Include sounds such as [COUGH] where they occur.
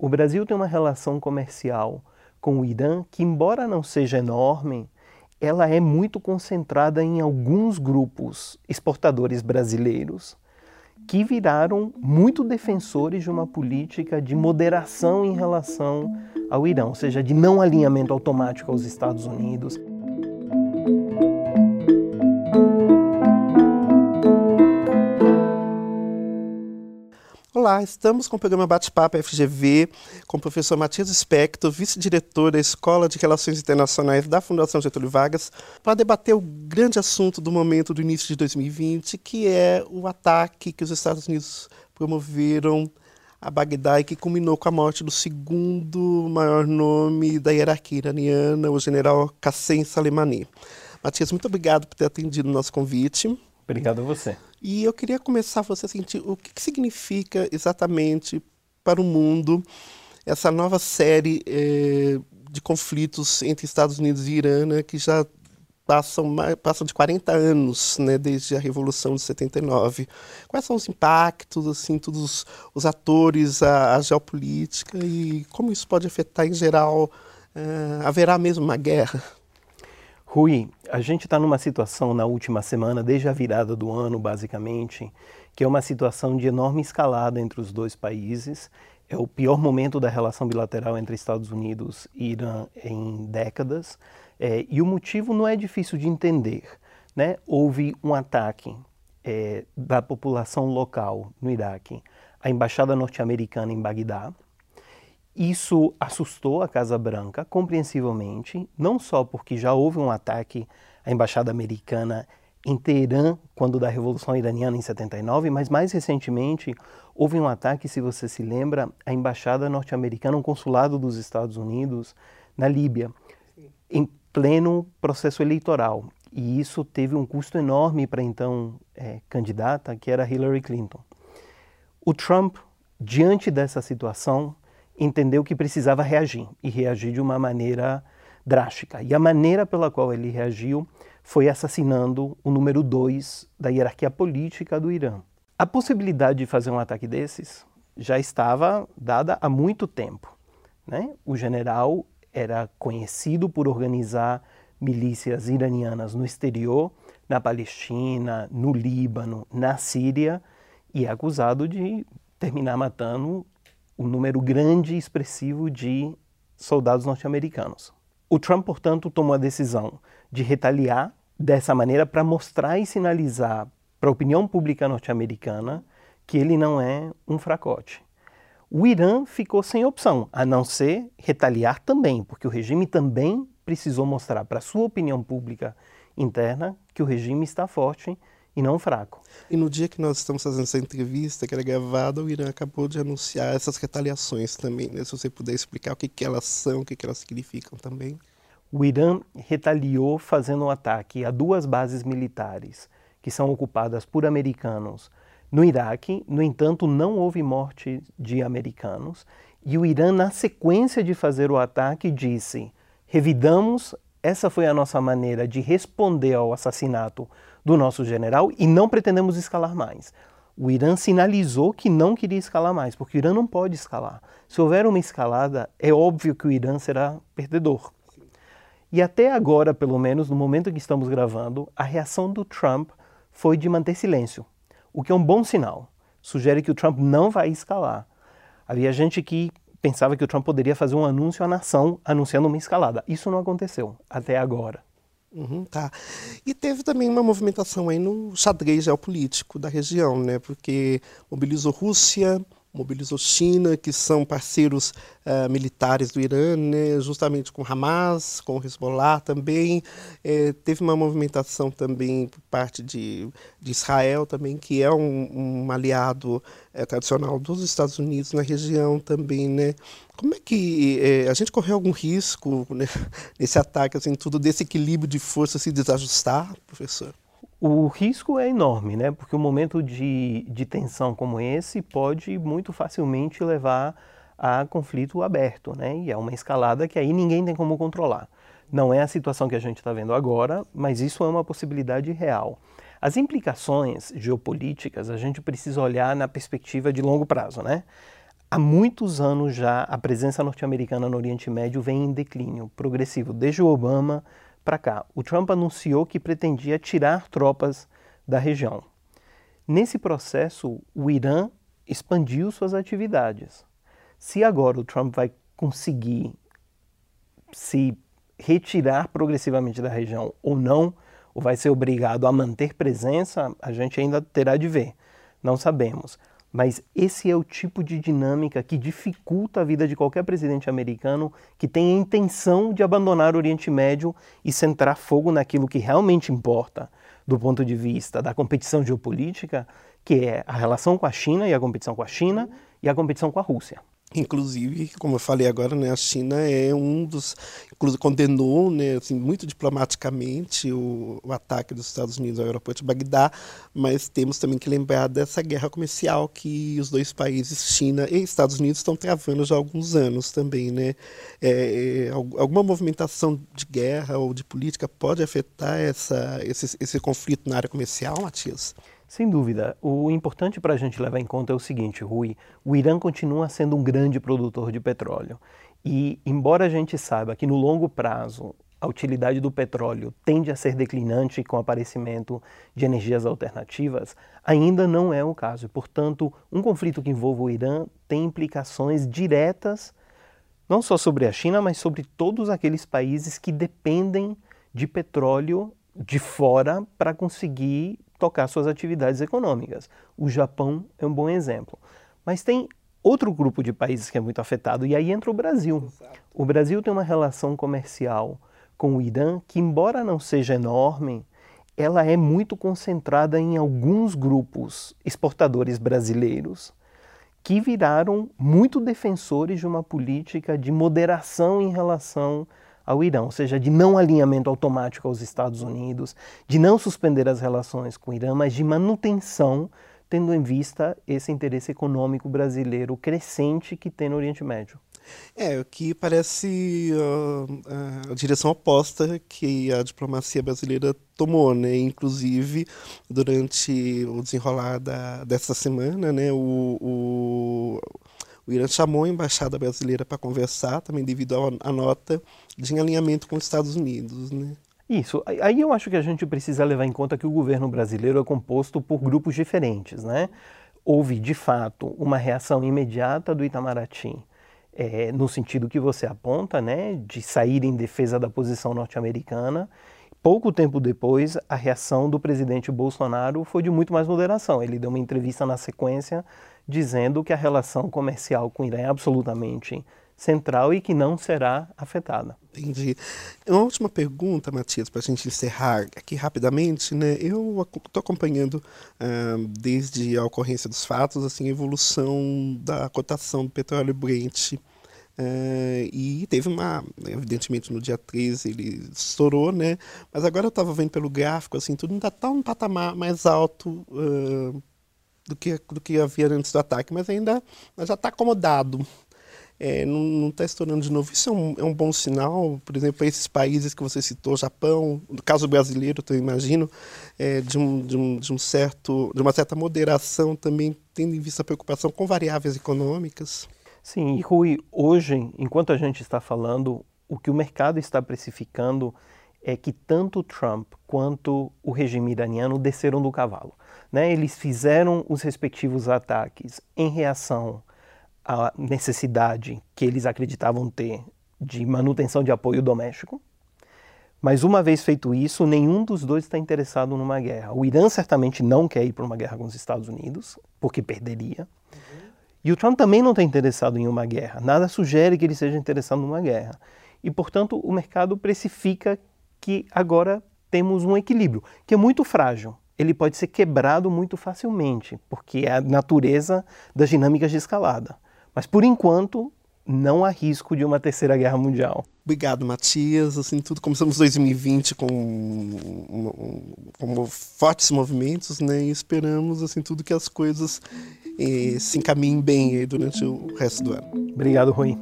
O Brasil tem uma relação comercial com o Irã que, embora não seja enorme, ela é muito concentrada em alguns grupos exportadores brasileiros que viraram muito defensores de uma política de moderação em relação ao Irã, ou seja, de não alinhamento automático aos Estados Unidos. Olá, estamos com o programa Bate-Papo FGV com o professor Matias Spector, vice-diretor da Escola de Relações Internacionais da Fundação Getúlio Vargas, para debater o grande assunto do momento do início de 2020, que é o ataque que os Estados Unidos promoveram a Bagdá e que culminou com a morte do segundo maior nome da hierarquia iraniana, o general Qassem Soleimani. Matias, muito obrigado por ter atendido o nosso convite. Obrigado a você. E eu queria começar você a sentir o que, que significa exatamente para o mundo essa nova série eh, de conflitos entre Estados Unidos e Irã, né, que já passam, passam de 40 anos, né, desde a Revolução de 79. Quais são os impactos, assim, todos os, os atores, a, a, geopolítica e como isso pode afetar em geral? Eh, haverá mesmo uma guerra? Rui, a gente está numa situação na última semana, desde a virada do ano, basicamente, que é uma situação de enorme escalada entre os dois países. É o pior momento da relação bilateral entre Estados Unidos e Irã em décadas. É, e o motivo não é difícil de entender. Né? Houve um ataque é, da população local no Iraque à embaixada norte-americana em Bagdá, isso assustou a Casa Branca, compreensivelmente, não só porque já houve um ataque à embaixada americana em Teherã, quando da Revolução Iraniana em 79, mas mais recentemente houve um ataque, se você se lembra, à embaixada norte-americana, um consulado dos Estados Unidos na Líbia, em pleno processo eleitoral. E isso teve um custo enorme para então é, candidata, que era Hillary Clinton. O Trump, diante dessa situação, entendeu que precisava reagir e reagir de uma maneira drástica. E a maneira pela qual ele reagiu foi assassinando o número dois da hierarquia política do Irã. A possibilidade de fazer um ataque desses já estava dada há muito tempo. Né? O general era conhecido por organizar milícias iranianas no exterior, na Palestina, no Líbano, na Síria, e é acusado de terminar matando um número grande e expressivo de soldados norte-americanos. O Trump, portanto, tomou a decisão de retaliar dessa maneira para mostrar e sinalizar para a opinião pública norte-americana que ele não é um fracote. O Irã ficou sem opção, a não ser retaliar também, porque o regime também precisou mostrar para a sua opinião pública interna que o regime está forte e não fraco. E no dia que nós estamos fazendo essa entrevista, que era gravada, o Irã acabou de anunciar essas retaliações também. Né? Se você puder explicar o que, que elas são, o que, que elas significam também. O Irã retaliou fazendo um ataque a duas bases militares que são ocupadas por americanos no Iraque. No entanto, não houve morte de americanos. E o Irã, na sequência de fazer o ataque, disse: revidamos, essa foi a nossa maneira de responder ao assassinato do nosso general e não pretendemos escalar mais. O Irã sinalizou que não queria escalar mais, porque o Irã não pode escalar. Se houver uma escalada, é óbvio que o Irã será perdedor. E até agora, pelo menos no momento que estamos gravando, a reação do Trump foi de manter silêncio, o que é um bom sinal. Sugere que o Trump não vai escalar. Havia gente que pensava que o Trump poderia fazer um anúncio à nação anunciando uma escalada. Isso não aconteceu até agora. Uhum, tá. E teve também uma movimentação aí no xadrez geopolítico da região, né? Porque mobilizou Rússia, mobilizou China, que são parceiros uh, militares do Irã, né, justamente com Hamas, com Hezbollah também. É, teve uma movimentação também por parte de, de Israel também, que é um, um aliado é, tradicional dos Estados Unidos na região também, né? Como é que é, a gente correu algum risco né, [LAUGHS] nesse ataque, assim, tudo desse equilíbrio de força se desajustar, professor? O risco é enorme, né? Porque um momento de, de tensão como esse pode muito facilmente levar a conflito aberto, né? E é uma escalada que aí ninguém tem como controlar. Não é a situação que a gente está vendo agora, mas isso é uma possibilidade real. As implicações geopolíticas a gente precisa olhar na perspectiva de longo prazo, né? Há muitos anos já a presença norte-americana no Oriente Médio vem em declínio progressivo, desde o Obama para cá. O Trump anunciou que pretendia tirar tropas da região. Nesse processo, o Irã expandiu suas atividades. Se agora o Trump vai conseguir se retirar progressivamente da região ou não, ou vai ser obrigado a manter presença, a gente ainda terá de ver. Não sabemos. Mas esse é o tipo de dinâmica que dificulta a vida de qualquer presidente americano que tem a intenção de abandonar o Oriente Médio e centrar fogo naquilo que realmente importa do ponto de vista da competição geopolítica, que é a relação com a China e a competição com a China e a competição com a Rússia. Inclusive, como eu falei agora, né, a China é um dos, condenou, né, assim, muito diplomaticamente o, o, ataque dos Estados Unidos ao aeroporto de Bagdá, mas temos também que lembrar dessa guerra comercial que os dois países, China e Estados Unidos, estão travando já há alguns anos também, né? É, é, alguma movimentação de guerra ou de política pode afetar essa, esse, esse conflito na área comercial, Matias? Sem dúvida. O importante para a gente levar em conta é o seguinte, Rui: o Irã continua sendo um grande produtor de petróleo. E, embora a gente saiba que no longo prazo a utilidade do petróleo tende a ser declinante com o aparecimento de energias alternativas, ainda não é o caso. Portanto, um conflito que envolva o Irã tem implicações diretas não só sobre a China, mas sobre todos aqueles países que dependem de petróleo de fora para conseguir tocar suas atividades econômicas. O Japão é um bom exemplo. Mas tem outro grupo de países que é muito afetado, e aí entra o Brasil. Exato. O Brasil tem uma relação comercial com o Irã que, embora não seja enorme, ela é muito concentrada em alguns grupos exportadores brasileiros que viraram muito defensores de uma política de moderação em relação ao Irã, ou seja, de não alinhamento automático aos Estados Unidos, de não suspender as relações com o Irã, mas de manutenção, tendo em vista esse interesse econômico brasileiro crescente que tem no Oriente Médio. É, o que parece uh, a direção oposta que a diplomacia brasileira tomou, né? Inclusive, durante o desenrolar da, dessa semana, né, o, o o Irã chamou a embaixada brasileira para conversar, também devido à nota de alinhamento com os Estados Unidos. Né? Isso. Aí eu acho que a gente precisa levar em conta que o governo brasileiro é composto por grupos diferentes. Né? Houve, de fato, uma reação imediata do Itamaraty, é, no sentido que você aponta, né, de sair em defesa da posição norte-americana. Pouco tempo depois, a reação do presidente Bolsonaro foi de muito mais moderação. Ele deu uma entrevista na sequência dizendo que a relação comercial com o Irã é absolutamente central e que não será afetada. Entendi. Uma última pergunta, Matias, para a gente encerrar aqui rapidamente, né? Eu estou acompanhando uh, desde a ocorrência dos fatos, assim, a evolução da cotação do petróleo Brent. Uh, e teve uma, evidentemente no dia 13 ele estourou, né? Mas agora eu estava vendo pelo gráfico, assim, tudo ainda está um patamar mais alto uh, do que, do que havia antes do ataque, mas ainda já está acomodado. É, não está estourando de novo. Isso é um, é um bom sinal, por exemplo, esses países que você citou, Japão, no caso brasileiro, eu imagino, é, de, um, de, um, de, um certo, de uma certa moderação também, tendo em vista a preocupação com variáveis econômicas. Sim, e Rui, hoje, enquanto a gente está falando, o que o mercado está precificando é que tanto Trump quanto o regime iraniano desceram do cavalo. Né? Eles fizeram os respectivos ataques em reação à necessidade que eles acreditavam ter de manutenção de apoio doméstico. Mas uma vez feito isso, nenhum dos dois está interessado numa guerra. O Irã certamente não quer ir para uma guerra com os Estados Unidos, porque perderia. Uhum. E o Trump também não está interessado em uma guerra. Nada sugere que ele seja interessado numa guerra. E, portanto, o mercado precifica que agora temos um equilíbrio, que é muito frágil. Ele pode ser quebrado muito facilmente, porque é a natureza das dinâmicas de escalada. Mas, por enquanto, não há risco de uma terceira guerra mundial. Obrigado, Matias. Assim, tudo começamos 2020 com, com fortes movimentos, né? E esperamos assim tudo que as coisas eh, se encaminhem bem durante o resto do ano. Obrigado, Rui.